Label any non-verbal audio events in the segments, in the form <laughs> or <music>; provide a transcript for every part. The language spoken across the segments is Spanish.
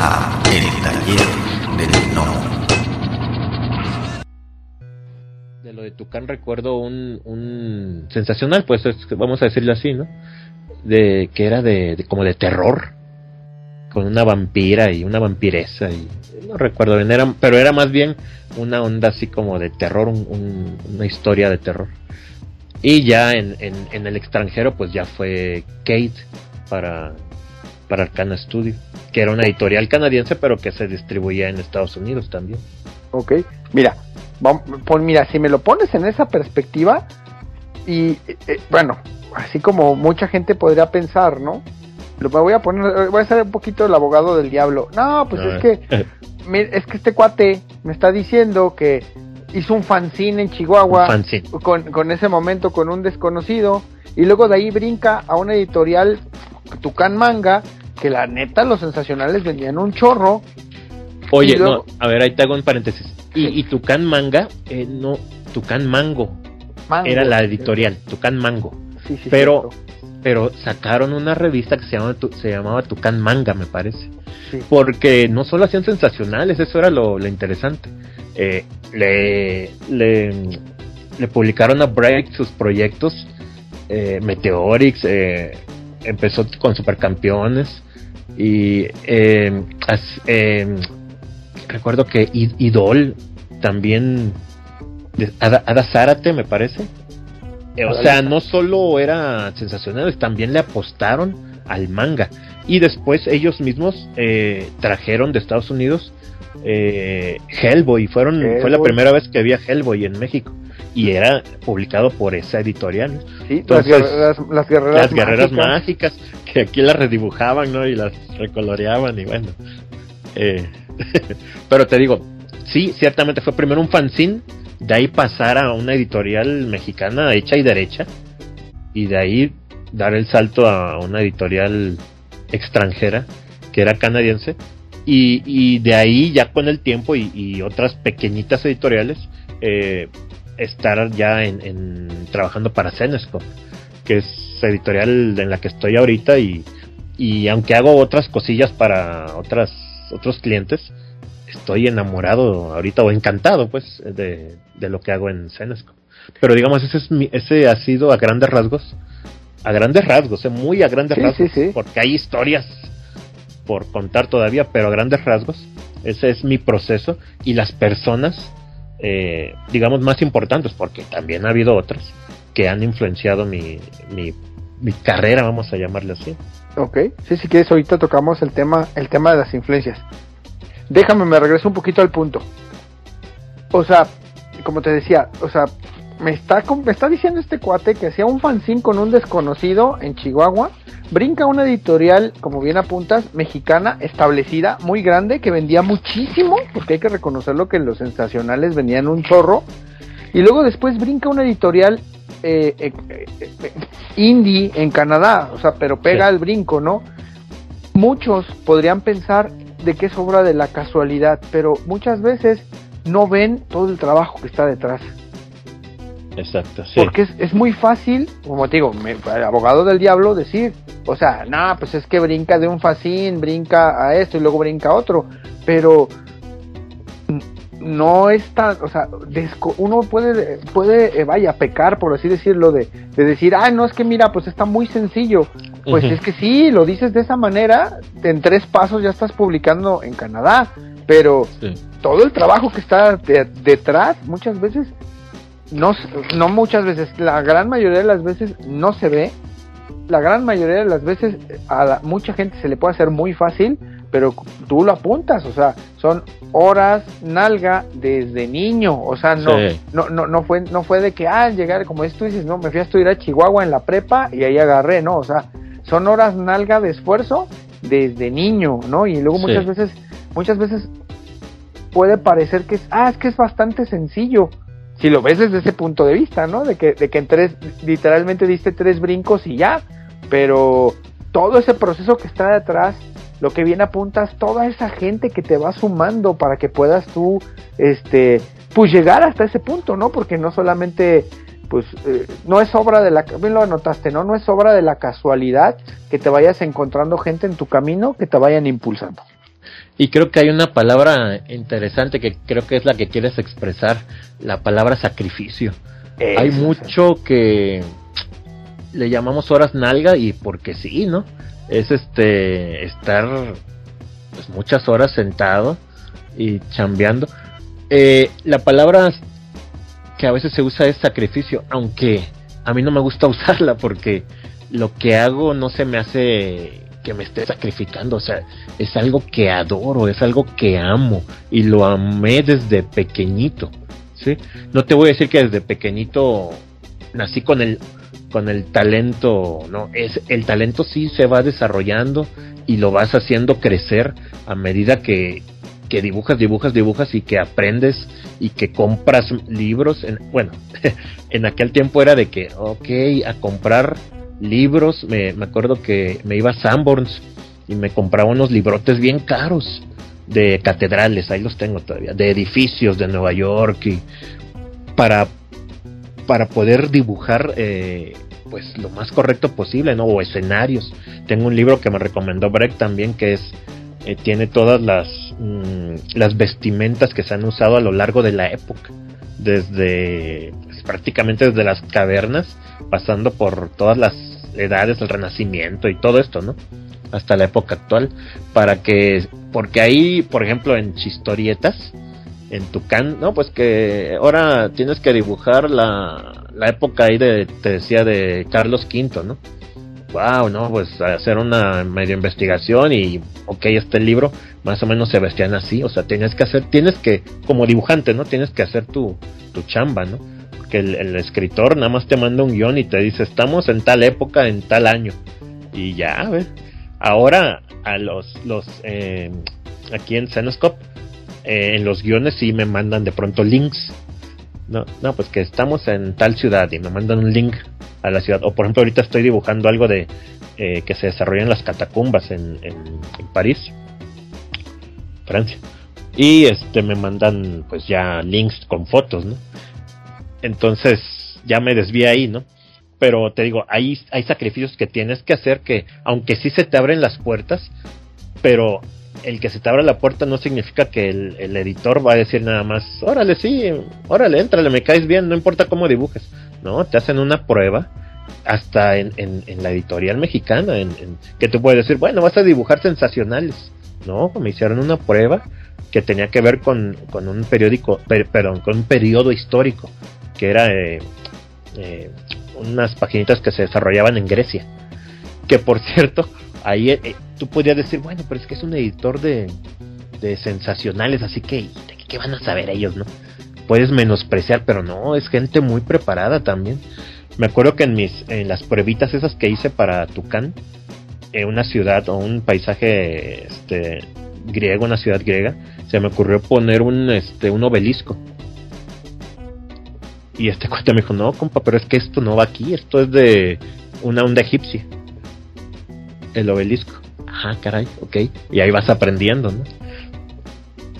a El Taller del Gnomo. De lo de Tucán recuerdo un, un sensacional, pues vamos a decirlo así, ¿no? De que era de, como de terror, con una vampira y una vampiresa y no recuerdo bien, era, pero era más bien una onda así como de terror, una historia de terror. Y ya en, en, el extranjero, pues ya fue Kate para, para Arcana Studio, que era una editorial canadiense, pero que se distribuía en Estados Unidos también. Ok, mira, vamos, mira, si me lo pones en esa perspectiva, y eh, eh, bueno, así como mucha gente podría pensar, ¿no? Lo voy a poner, voy a ser un poquito el abogado del diablo. No, pues es que, <laughs> es que este cuate me está diciendo que hizo un fanzine en Chihuahua Con, con ese momento con un desconocido y luego de ahí brinca a una editorial Tucán Manga que la neta los sensacionales vendían un chorro. Oye no a ver ahí te hago un paréntesis. Y, Tucán Manga eh, no Tucán Mango, era la editorial Tucán Mango. Sí, sí, pero pero sacaron una revista que se llamaba, se llamaba Tucán Manga me parece. Porque no solo hacían sensacionales eso era lo, lo interesante. Eh, le, le, publicaron a Break sus proyectos. Eh, Meteorix eh, empezó con Supercampeones. Y eh, recuerdo que Idol también. Ada, Zárate, me parece. o sea, no solo era sensacionales, también le apostaron al manga. Y después ellos mismos trajeron de Estados Unidos eh, Hellboy. Fueron, Fue la primera vez que había Hellboy en México. Y era publicado por esa editorial. las, guerreras, mágicas. Que aquí las redibujaban, ¿no? Y las recoloreaban y bueno. Eh, <laughs> pero te digo, sí, ciertamente fue primero un fanzine, de ahí pasar a una editorial mexicana hecha y derecha, y de ahí dar el salto a una editorial extranjera, que era canadiense, y, de ahí ya con el tiempo y, otras pequeñitas editoriales, eh, estar ya en, trabajando para Cenesco, que es editorial en la que estoy ahorita y, y aunque hago otras cosillas para otras otros clientes, estoy enamorado ahorita o encantado pues de, de lo que hago en Cenesco. Pero digamos, ese, es mi, ese ha sido a grandes rasgos, a grandes rasgos, eh, muy a grandes rasgos, porque hay historias por contar todavía, pero a grandes rasgos, ese es mi proceso y las personas, eh, digamos, más importantes, porque también ha habido otras que han influenciado mi, mi, mi carrera, vamos a llamarle así. Ok, sí, si quieres, ahorita tocamos el tema, el tema de las influencias. Déjame, me regreso un poquito al punto. O sea, como te decía, o sea, me está, me está diciendo este cuate que hacía un fanzine con un desconocido en Chihuahua brinca una editorial, como bien apuntas, mexicana, establecida, muy grande, que vendía muchísimo, porque hay que reconocerlo que los sensacionales vendían un chorro, y luego después brinca una editorial eh, eh, eh, indie en Canadá, o sea, pero pega el brinco, ¿no? Muchos podrían pensar de que es obra de la casualidad, pero muchas veces no ven todo el trabajo que está detrás. Exacto, sí. Porque es, es muy fácil, como te digo, el abogado del diablo decir, o sea, no, pues es que brinca de un facín, brinca a esto y luego brinca a otro, pero no es tan, o sea, uno puede, puede, eh, vaya, pecar, por así decirlo, de, de decir, ah, no, es que mira, pues está muy sencillo. Pues es que sí, lo dices de esa manera, en tres pasos ya estás publicando en Canadá, pero todo el trabajo que está detrás, muchas veces no, no muchas veces, la gran mayoría de las veces no se ve. La gran mayoría de las veces a mucha gente se le puede hacer muy fácil, pero tú lo apuntas, o sea, son horas nalga desde niño, o sea, no, no, no, no fue, no fue de que al ah, llegar, como es tú dices, no, me fui a estudiar a Chihuahua en la prepa y ahí agarré, no, o sea, son horas nalga de esfuerzo desde niño, ¿no? Y luego muchas veces, muchas veces puede parecer que es, ah, es que es bastante sencillo, si lo ves desde ese punto de vista, ¿no? De que, de que en tres, literalmente diste tres brincos y ya, pero todo ese proceso que está detrás, lo que viene apuntas, toda esa gente que te va sumando para que puedas tú, este, pues llegar hasta ese punto, ¿no? Porque no solamente, pues, eh, no es obra de la, bien lo anotaste, ¿no? No es obra de la casualidad que te vayas encontrando gente en tu camino que te vayan impulsando. Y creo que hay una palabra interesante que creo que es la que quieres expresar, la palabra sacrificio. hay mucho que le llamamos horas nalga y porque sí, ¿no? Es este estar pues, muchas horas sentado y chambeando. Eh, la palabra que a veces se usa es sacrificio, aunque a mí no me gusta <laughs> usarla porque lo que hago no se me hace que me esté sacrificando, o sea, es algo que adoro, es algo que amo y lo amé desde pequeñito, ¿sí? No te voy a decir que desde pequeñito nací con el con el talento, no, es el talento sí se va desarrollando y lo vas haciendo crecer a medida que, que dibujas, dibujas, dibujas y que aprendes y que compras libros. En, bueno, <laughs> en aquel tiempo era de que, ok, a comprar libros, me, me acuerdo que me iba a Sanborns y me compraba unos librotes bien caros de catedrales, ahí los tengo todavía, de edificios de Nueva York y para, para poder dibujar eh, pues lo más correcto posible, ¿no? O escenarios. Tengo un libro que me recomendó Breck también que es eh, tiene todas las mm, las vestimentas que se han usado a lo largo de la época, desde pues, prácticamente desde las cavernas, pasando por todas las edades del Renacimiento y todo esto, ¿no? Hasta la época actual, para que, porque ahí, por ejemplo, en Chistorietas, en Tucán, no, pues que ahora tienes que dibujar la, la época ahí de, te decía, de Carlos V, ¿no? Wow, no, pues hacer una media investigación y, ok, este libro, más o menos se vestían así, o sea, tienes que hacer, tienes que, como dibujante, ¿no? Tienes que hacer tu, tu chamba, ¿no? que el, escritor nada más te manda un guion y te dice, estamos en tal época, en tal año. Y ya, ¿ves? Ahora, a los, los eh, aquí en Cenoscope, eh, en los guiones sí me mandan de pronto links. No, no, pues que estamos en tal ciudad y me mandan un link a la ciudad. O por ejemplo, ahorita estoy dibujando algo de eh, que se desarrolla en las catacumbas en, París, Francia. Y este me mandan pues ya links con fotos, ¿no? Entonces ya me desvía ahí, ¿no? Pero te digo, hay, hay sacrificios que tienes que hacer que, aunque sí se te abren las puertas, pero el que se te abra la puerta no significa que el, editor va a decir nada más, órale, sí, órale, entrale, me caes bien, no importa cómo dibujes. No, te hacen una prueba hasta en, en, la editorial mexicana, en, que te puede decir, bueno, vas a dibujar sensacionales. No, me hicieron una prueba que tenía que ver con, con un periódico, perdón, con un periodo histórico que era eh, eh, unas paginitas que se desarrollaban en Grecia. Que por <laughs> cierto, ahí eh, tú podías decir, bueno, pero es que es un editor de, de sensacionales, así que, ¿qué van a saber ellos, no? Puedes menospreciar, pero no, es gente muy preparada también. Me acuerdo que en mis, en las pruebitas esas que hice para Tucán, en una ciudad o un paisaje este, griego, una ciudad griega, se me ocurrió poner un, este, un obelisco y este <laughs> cuate me dijo, no, compa, pero es que esto no va aquí, esto es de una onda egipcia. El obelisco. Ajá, caray, ok. Y ahí vas aprendiendo, ¿no?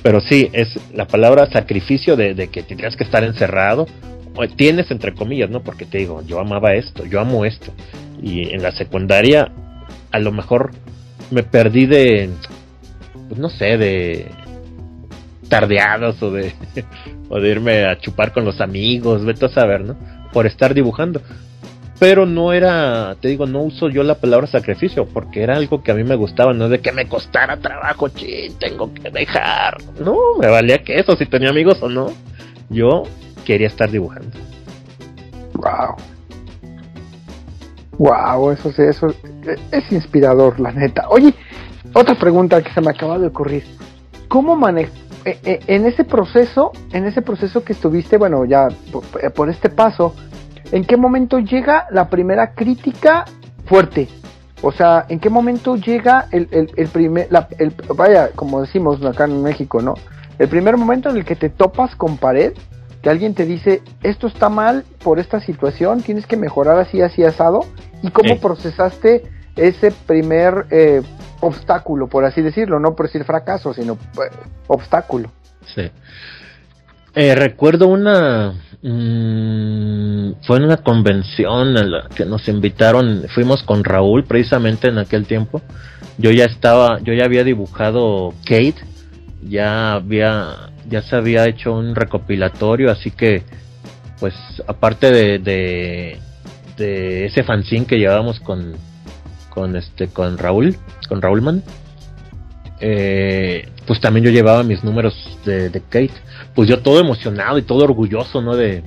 Pero sí, es la palabra sacrificio de, de que tendrías que estar encerrado. Tienes entre comillas, ¿no? Porque te digo, yo amaba esto, yo amo esto. Y en la secundaria, a lo mejor me perdí de, pues no sé, de tardeados o de, <laughs> o de irme a chupar con los amigos, vete a saber, ¿no? Por estar dibujando. Pero no era, te digo, no uso yo la palabra sacrificio, porque era algo que a mí me gustaba, no de que me costara trabajo, chin, tengo que dejar. No, me valía que eso, si tenía amigos o no. Yo quería estar dibujando. Wow. Wow, eso, eso es inspirador, la neta. Oye, otra pregunta que se me acaba de ocurrir. ¿Cómo manejas? Eh, eh, en ese proceso, en ese proceso que estuviste, bueno, ya por, este paso, ¿en qué momento llega la primera crítica fuerte? O sea, ¿en qué momento llega el, el, primer, el, vaya, como decimos acá en México, ¿no? El primer momento en el que te topas con pared, que alguien te dice, esto está mal por esta situación, tienes que mejorar así, así, asado, y cómo procesaste ese primer eh, obstáculo, por así decirlo, no por decir fracaso, sino eh, obstáculo. Sí. Eh, recuerdo una, mm, fue en una convención en la que nos invitaron, fuimos con Raúl precisamente en aquel tiempo, yo ya estaba, yo ya había dibujado Kate, ya había, ya se había hecho un recopilatorio, así que, pues, aparte de, de, de ese fanzine que llevábamos con, con este, con Raúl, con Raúlman, eh, pues también yo llevaba mis números de, de, Kate. Pues yo todo emocionado y todo orgulloso, ¿no? De,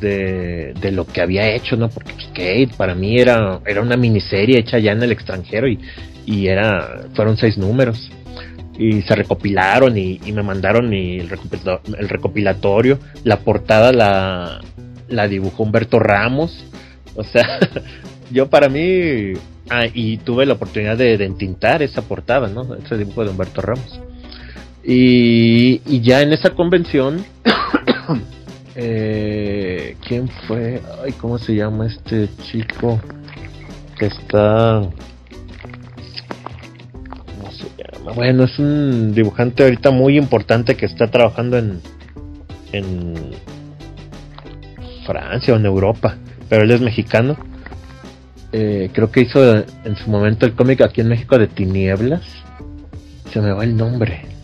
de, de, lo que había hecho, ¿no? Porque pues, Kate para mí era, era una miniserie hecha ya en el extranjero y, y era, fueron seis números. Y se recopilaron y, me mandaron recopilatorio, el, recopilatorio. La portada la, la dibujó Humberto Ramos. O sea, <laughs> yo para mí Ah, y tuve la oportunidad de, de, entintar esa portada, ¿no? Ese dibujo de Humberto Ramos. Y, ya en esa convención, <coughs> eh, ¿quién fue? Ay, ¿cómo se llama este chico que está? ¿Cómo se llama? Bueno, es un dibujante ahorita muy importante que está trabajando en, en Francia o en Europa, pero él es mexicano eh, creo que hizo en su momento el cómic aquí en México de Tinieblas. Se me va el nombre.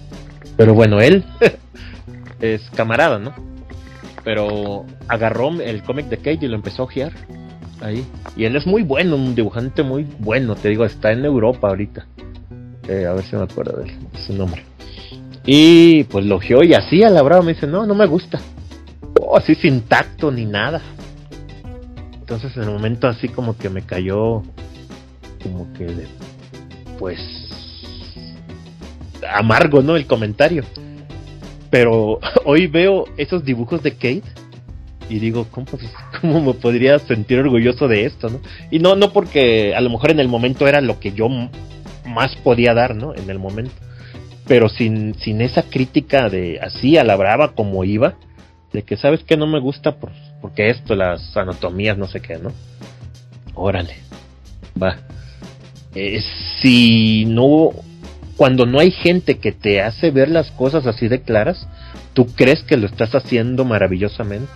Pero bueno, él <laughs> es camarada, ¿no? Pero agarró el cómic de Kate y lo empezó a ojear. Ahí. Y él es muy bueno, un dibujante muy bueno, te digo, está en Europa ahorita. A ver si me acuerdo de, él, su nombre. Y pues lo ojeó y así a la brava me dice, no, no me gusta. Oh, así sin tacto ni nada. Entonces en el momento así como que me cayó como que de, pues amargo, ¿no? El comentario. Pero <laughs> hoy veo esos dibujos de Kate y digo, ¿cómo, <laughs> ¿cómo, me podría sentir orgulloso de esto, no? Y no, no porque a lo mejor en el momento era lo que yo más podía dar, ¿no? En el momento. Pero sin, sin esa crítica de así a la brava como iba, de que sabes que no me gusta por, porque esto, las anatomías, no sé qué, ¿no? Órale, va. Eh, si no, cuando no hay gente que te hace ver las cosas así de claras, tú crees que lo estás haciendo maravillosamente.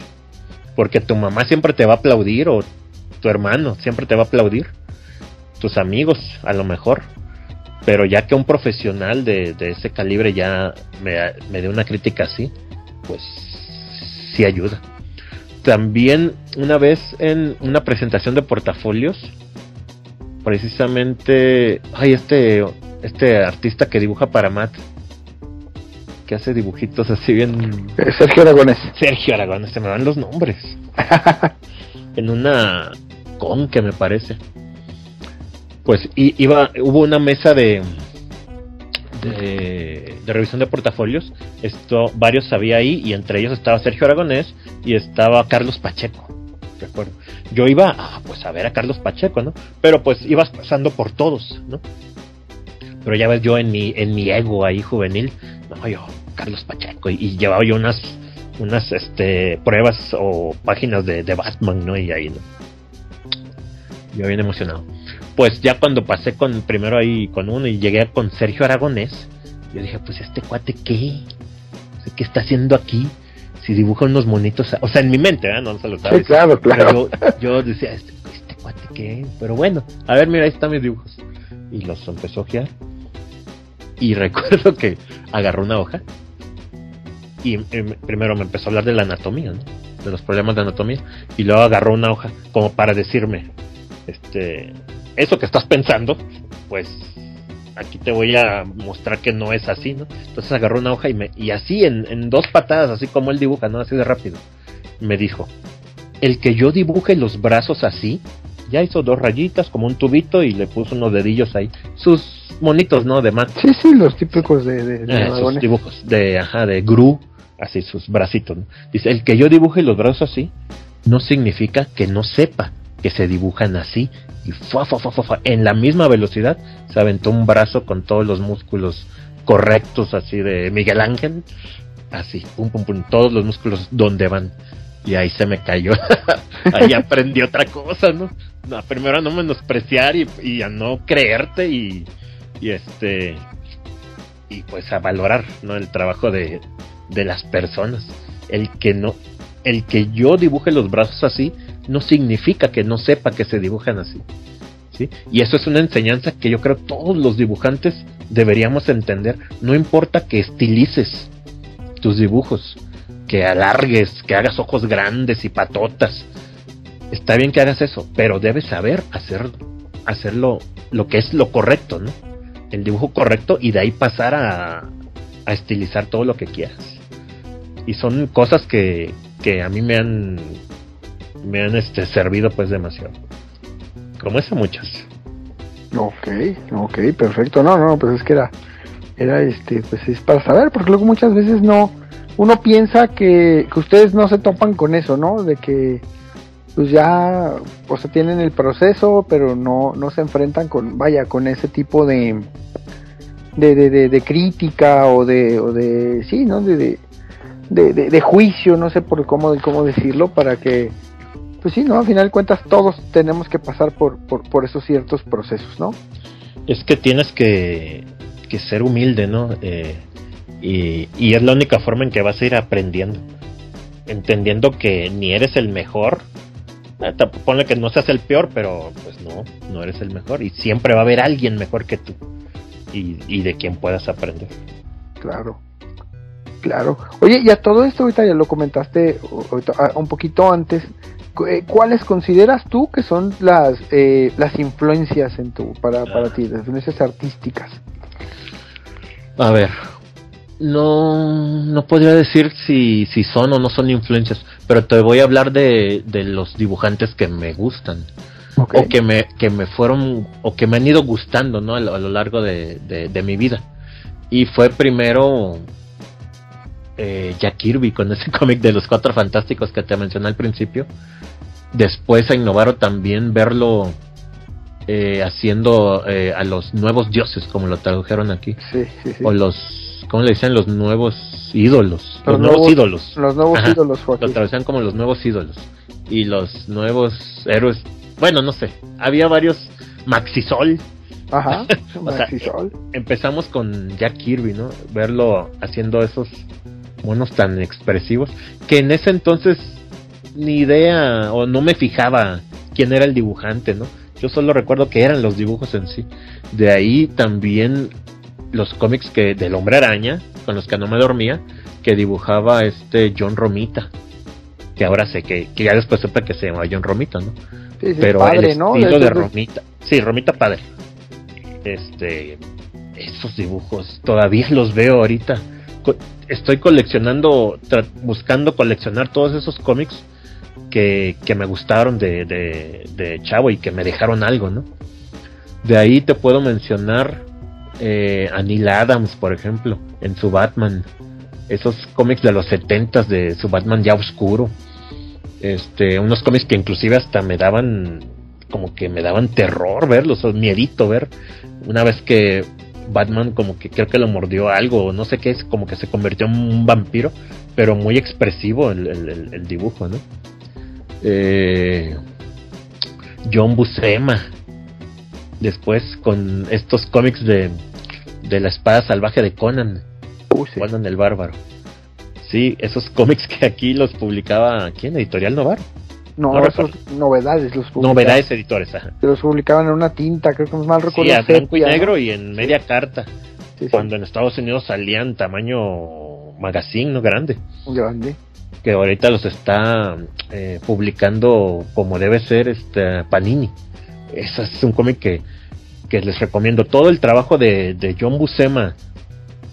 Porque tu mamá siempre te va a aplaudir o tu hermano siempre te va a aplaudir. Tus amigos, a lo mejor. Pero ya que un profesional de, ese calibre ya me, me dé una crítica así, pues sí ayuda. También una vez en una presentación de portafolios, precisamente, ay, este, este artista que dibuja para Matt, que hace dibujitos así bien... Sergio Aragones. Sergio Aragones, se me dan los nombres. <laughs> en una con que me parece. Pues iba, hubo una mesa de, de, de, revisión de portafolios. Esto, varios había ahí y entre ellos estaba Sergio Aragonés y estaba Carlos Pacheco. Recuerdo. Yo iba ah, pues a ver a Carlos Pacheco, ¿no? Pero pues ibas pasando por todos, ¿no? Pero ya ves yo en mi, en mi ego ahí juvenil, no, yo, Carlos Pacheco, y, y llevaba yo unas, unas este, pruebas o páginas de, de Batman, ¿no? Y ahí, ¿no? Yo bien emocionado pues ya cuando pasé con primero ahí con uno y llegué con Sergio Aragonés, yo dije, pues este cuate qué, qué está haciendo aquí, si dibuja unos monitos, o sea, en mi mente, ¿eh? no se lo sabes. Sí, claro, claro. Yo, yo, decía, este, este, cuate qué, pero bueno, a ver, mira, ahí están mis dibujos. Y los empezó a ojear. Y recuerdo que agarró una hoja y, primero me empezó a hablar de la anatomía, ¿no? de los problemas de anatomía, y luego agarró una hoja como para decirme, este, eso que estás pensando, pues aquí te voy a mostrar que no es así, ¿no? Entonces agarró una hoja y, me, y así en, en, dos patadas, así como él dibuja, ¿no? Así de rápido, me dijo, el que yo dibuje los brazos así, ya hizo dos rayitas como un tubito y le puso unos dedillos ahí, sus monitos, ¿no? De. Sí, sí, los típicos de... de, de eh, sus dibujos, de, ajá, de Gru, así sus bracitos, ¿no? Dice, el que yo dibuje los brazos así, no significa que no sepa que se dibujan así y fua, fua, fua, fua, en la misma velocidad se aventó un brazo con todos los músculos correctos así de Miguel Ángel así pum pum pum todos los músculos donde van y ahí se me cayó <laughs> ahí aprendí otra cosa no, no primero a no menospreciar y, y, a no creerte y, y este y pues a valorar no el trabajo de, de las personas el que no el que yo dibuje los brazos así no significa que no sepa que se dibujan así. ¿sí? Y eso es una enseñanza que yo creo todos los dibujantes deberíamos entender. No importa que estilices tus dibujos, que alargues, que hagas ojos grandes y patotas. Está bien que hagas eso, pero debes saber hacer, hacerlo lo que es lo correcto, ¿no? El dibujo correcto y de ahí pasar a, a estilizar todo lo que quieras. Y son cosas que, que a mí me han me han este servido pues demasiado. Como esa muchas. Ok, ok, perfecto. No, no, pues es que era, era este, pues es para saber, porque luego muchas veces no, uno piensa que, que ustedes no se topan con eso, ¿no? De que, pues ya, o sea, tienen el proceso, pero no, no se enfrentan con, vaya, con ese tipo de, de, de, crítica o de, o de, sí, ¿no? De, de, juicio, no sé por cómo, cómo decirlo, para que pues sí, ¿no? Al final de cuentas todos tenemos que pasar por, por, por esos ciertos procesos, ¿no? Es que tienes que, que ser humilde, ¿no? Eh, y, y, es la única forma en que vas a ir aprendiendo. Entendiendo que ni eres el mejor. Eh, ponle que no seas el peor, pero pues no, no eres el mejor. Y siempre va a haber alguien mejor que tú. Y, y de quien puedas aprender. Claro. Claro. Oye, y a todo esto ahorita ya lo comentaste un poquito antes. eh, ¿Cuáles consideras tú que son las eh, las influencias en tu para, para ti, las influencias artísticas? A ver, no no podría decir si si son o no son influencias, pero te voy a hablar de, de los dibujantes que me gustan. Okay. O que me, que me fueron, o que me han ido gustando, ¿no? A lo, a lo largo de, de, de mi vida. Y fue primero eh, Jack Kirby con ese <laughs> cómic de los cuatro fantásticos que te mencioné al principio. Después a Innovaro también verlo eh, haciendo eh, a los nuevos dioses, como lo tradujeron aquí. Sí, sí, sí. O los, ¿cómo le dicen? Los nuevos ídolos. Los, Los, nuevos, nuevos ídolos. Los nuevos Ajá. ídolos, Joaquín. Lo traducían como los nuevos ídolos. Y los nuevos héroes. Bueno, no sé. Había varios. Maxisol. Ajá. <laughs> Sea, Maxisol. Empezamos con Jack Kirby, ¿no? Verlo haciendo esos monos tan expresivos. Que en ese entonces ni idea o no me fijaba quién era el dibujante, ¿no? Yo solo recuerdo que eran los dibujos en sí. De ahí también los cómics que del Hombre Araña, con los que no me dormía, que dibujaba este John Romita. Que ahora sé que, que ya después supe que se llamaba John Romita, ¿no? Sí, sí, Pero padre, el ¿no? estilo de Romita. Sí, Romita padre. Este. Esos dibujos todavía los veo ahorita. Co- Estoy coleccionando, buscando coleccionar todos esos cómics que, que me gustaron de, de, de chavo y que me dejaron algo, ¿no? De ahí te puedo mencionar eh, Neil Adams, por ejemplo, en su Batman. Esos cómics de los 70 de su Batman ya oscuro. Este, unos cómics que inclusive hasta me daban como que me daban terror verlos, o miedito ver una vez que Batman como que creo que lo mordió algo, no sé qué es, como que se convirtió en un vampiro, pero muy expresivo el dibujo, ¿no? Eh, John Buscema, después con estos cómics de, de la espada salvaje de Conan, sí. Conan el Bárbaro. Sí, esos cómics que aquí los publicaba, ¿quién? Editorial Novar. No, no esos novedades los. Novedades editores, ajá. Los publicaban en una tinta, creo que no mal recuerdo. Sí, a blanco y negro y en media carta. Sí, sí, Cuando en Estados Unidos salían tamaño magazine, ¿no? Grande. grande. Que ahorita los está eh, publicando como debe ser este Panini. Ese es un cómic que, que les recomiendo. Todo el trabajo de, de John Buscema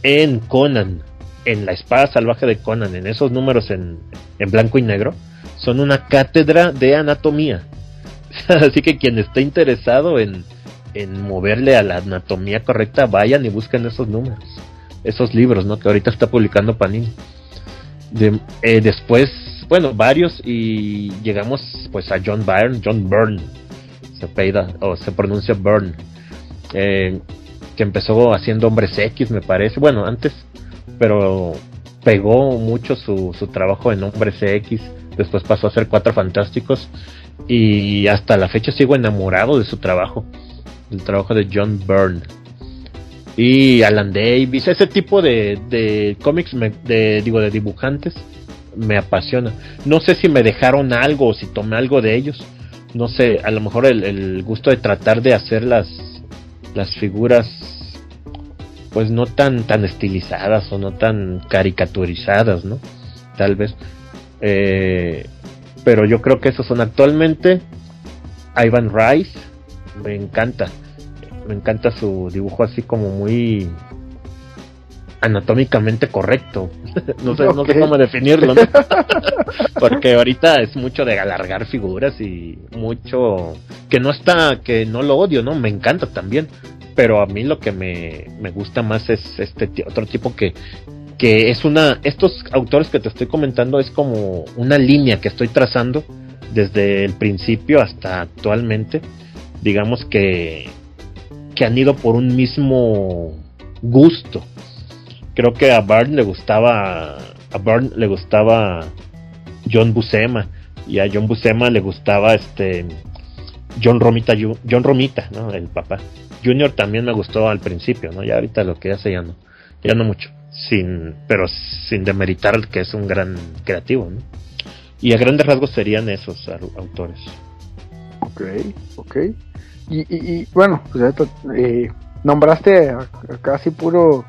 en Conan, en la espada salvaje de Conan, en esos números en, en blanco y negro, son una cátedra de anatomía. <laughs> Así que quien esté interesado en, en moverle a la anatomía correcta, vayan y busquen esos números, esos libros, ¿no? Que ahorita está publicando Panini. Eh, después, bueno, varios y llegamos pues a John Byrne, John Byrne, se apellida, o se pronuncia Byrne, eh, que empezó haciendo Hombres X, me parece, bueno, antes, pero pegó mucho su, su trabajo en Hombres X, después pasó a hacer Cuatro Fantásticos y hasta la fecha sigo enamorado de su trabajo, del trabajo de John Byrne. Y Alan Davis, ese tipo de, de cómics, de, digo, de dibujantes, me apasiona. No sé si me dejaron algo o si tomé algo de ellos, no sé, a lo mejor el, el gusto de tratar de hacer las, las figuras pues no tan tan estilizadas o no tan caricaturizadas, ¿no? Tal vez. Eh, pero yo creo que esos son actualmente Ivan Rice, me encanta, me encanta su dibujo así como muy anatómicamente correcto. <laughs> no, sé, no sé cómo definirlo, ¿no? <laughs> Porque ahorita es mucho de alargar figuras y mucho que no está, que no lo odio, ¿no? Me encanta también. Pero a mí lo que me, me gusta más es este otro tipo que, que es una, estos autores que te estoy comentando es como una línea que estoy trazando desde el principio hasta actualmente. Digamos que, que han ido por un mismo gusto creo que a Byrne le gustaba a Byrne le gustaba John Buscema y a John Buscema le gustaba este John Romita John Romita no el papá. Junior también me gustó al principio no ya ahorita lo que hace ya no ya no mucho. Sin pero sin demeritar que es un gran creativo no y a grandes rasgos serían esos autores. Ok ok. Y, y, bueno pues eh, nombraste casi puro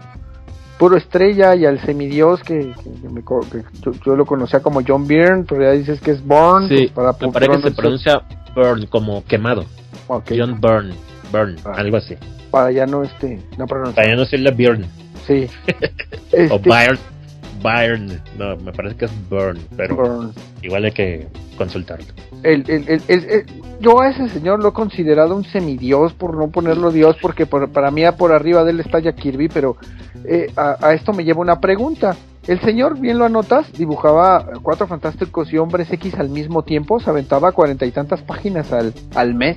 puro estrella y al semidios que, yo, lo conocía como John Byrne, pero ya dices que es Born. Sí, pues, para me parece que se pronuncia Burn como quemado. John Byrne, Burn, ah. algo así. Para ya no este, no pronunciar. Para ya no Byrne. Sí. <laughs> o este Byrne. Byrne, no, me parece que es Burn, pero igual hay que consultarlo. El, el, el, yo a ese señor lo he considerado un semidios, por no ponerlo dios, porque para mí por arriba de él está ya Kirby, pero eh, a, esto me lleva una pregunta. El señor, bien lo anotas, dibujaba cuatro fantásticos y hombres X al mismo tiempo, se aventaba cuarenta y tantas páginas al, al mes.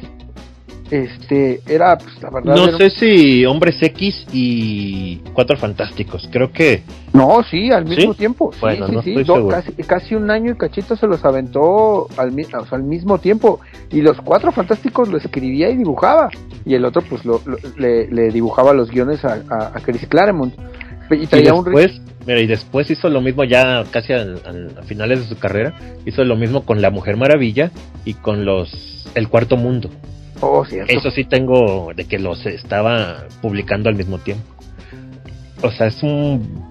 Este, era, pues, la verdad. No sé si Hombres X y Cuatro Fantásticos, creo que. No, sí, al mismo tiempo. Sí, sí, sí. casi, casi, un año y cachito se los aventó al, al mismo tiempo. Y los Cuatro Fantásticos lo escribía y dibujaba. Y el otro, pues, lo, le, dibujaba los guiones a, a, Chris Claremont. Y, después, mira, y después hizo lo mismo ya casi a, a finales de su carrera. Hizo lo mismo con La Mujer Maravilla y con los El Cuarto Mundo. Oh, Eso sí tengo de que los estaba publicando al mismo tiempo. O sea, es un...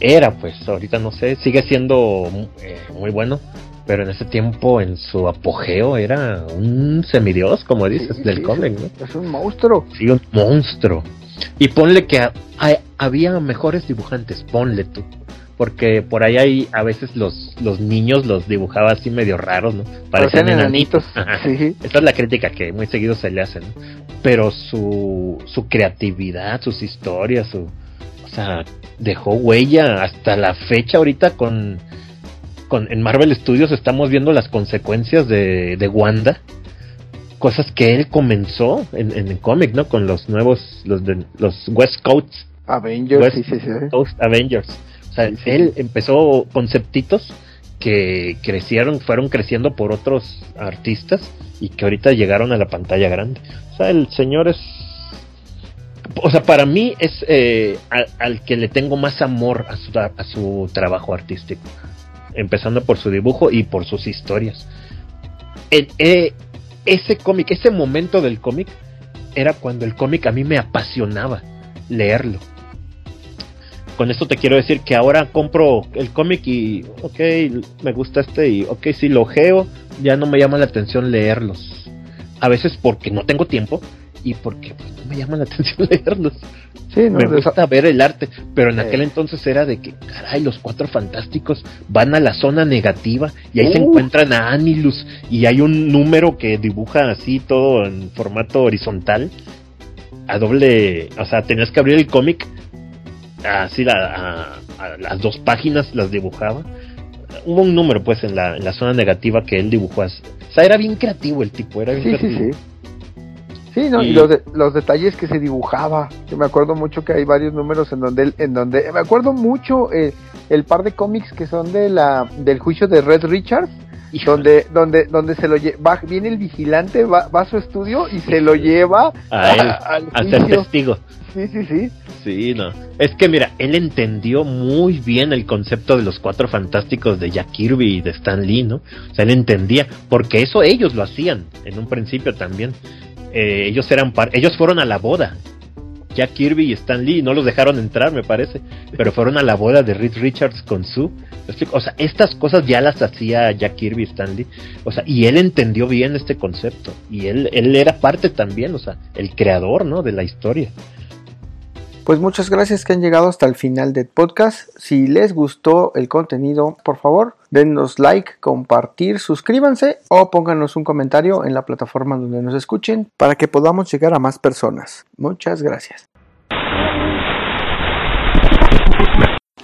Era pues, ahorita no sé, sigue siendo eh, muy bueno, pero en ese tiempo, en su apogeo, era un semidios, como dices, del cómic, ¿no? Es un monstruo. Sí, un monstruo. Y ponle que había mejores dibujantes, ponle tú porque por ahí hay a veces los, los niños los dibujaba así medio raros, ¿no? Parecían enanitos. Sí. Esta es la crítica que muy seguido se le hace, ¿no? Pero su, su creatividad, sus historias, su, o sea, dejó huella hasta la fecha ahorita con, con en Marvel Studios estamos viendo las consecuencias de, de Wanda cosas que él comenzó en, en el cómic, ¿no? Con los nuevos, los de los West Coast Avengers, sí, sí, sí. Coast Avengers o él empezó conceptitos que crecieron, fueron creciendo por otros artistas y que ahorita llegaron a la pantalla grande. O sea, el señor es... O sea, para mí es eh, al, que le tengo más amor a su, a su trabajo artístico. Empezando por su dibujo y por sus historias. Eh, ese cómic, ese momento del cómic, era cuando el cómic a mí me apasionaba leerlo con esto te quiero decir que ahora compro el cómic y, ok, me gusta este y, ok, si lo geo, ya no me llama la atención leerlos. A veces porque no tengo tiempo y porque pues, no me llama la <laughs> atención leerlos. Sí, me gusta ver el arte, pero en aquel entonces era de que, caray, los cuatro fantásticos van a la zona negativa y ahí se encuentran a Anilus y hay un número que dibuja así todo en formato horizontal a doble, o sea, tenías que abrir el cómic así la, a, las dos páginas las dibujaba. Hubo un número pues en la, en la zona negativa que él dibujó. O sea, era bien creativo el tipo, era bien creativo. Sí, sí. Sí, no, y, los, los detalles que se dibujaba. Yo me acuerdo mucho que hay varios números en donde él, en donde me acuerdo mucho eh, el par de cómics que son de la del juicio de Red Richards donde donde donde se lo viene el vigilante va, va, a su estudio y se lo lleva a, él, a, ser testigo. Sí sí sí. Sí no. Es que mira él entendió muy bien el concepto de los cuatro fantásticos de Jack Kirby y de Stan Lee no o sea él entendía porque eso ellos lo hacían en un principio también. Eh, ellos eran par ellos fueron a la boda. Jack Kirby y Stan Lee, no los dejaron entrar, me parece, pero fueron a la boda de Reed Richards con Sue. O sea, estas cosas ya las hacía Jack Kirby y Stan Lee. O sea, y él entendió bien este concepto. Y él, él era parte también, o sea, el creador, ¿no? De la historia. Pues muchas gracias que han llegado hasta el final del podcast. Si les gustó el contenido, por favor, denos like, compartir, suscríbanse o pónganos un comentario en la plataforma donde nos escuchen para que podamos llegar a más personas. Muchas gracias.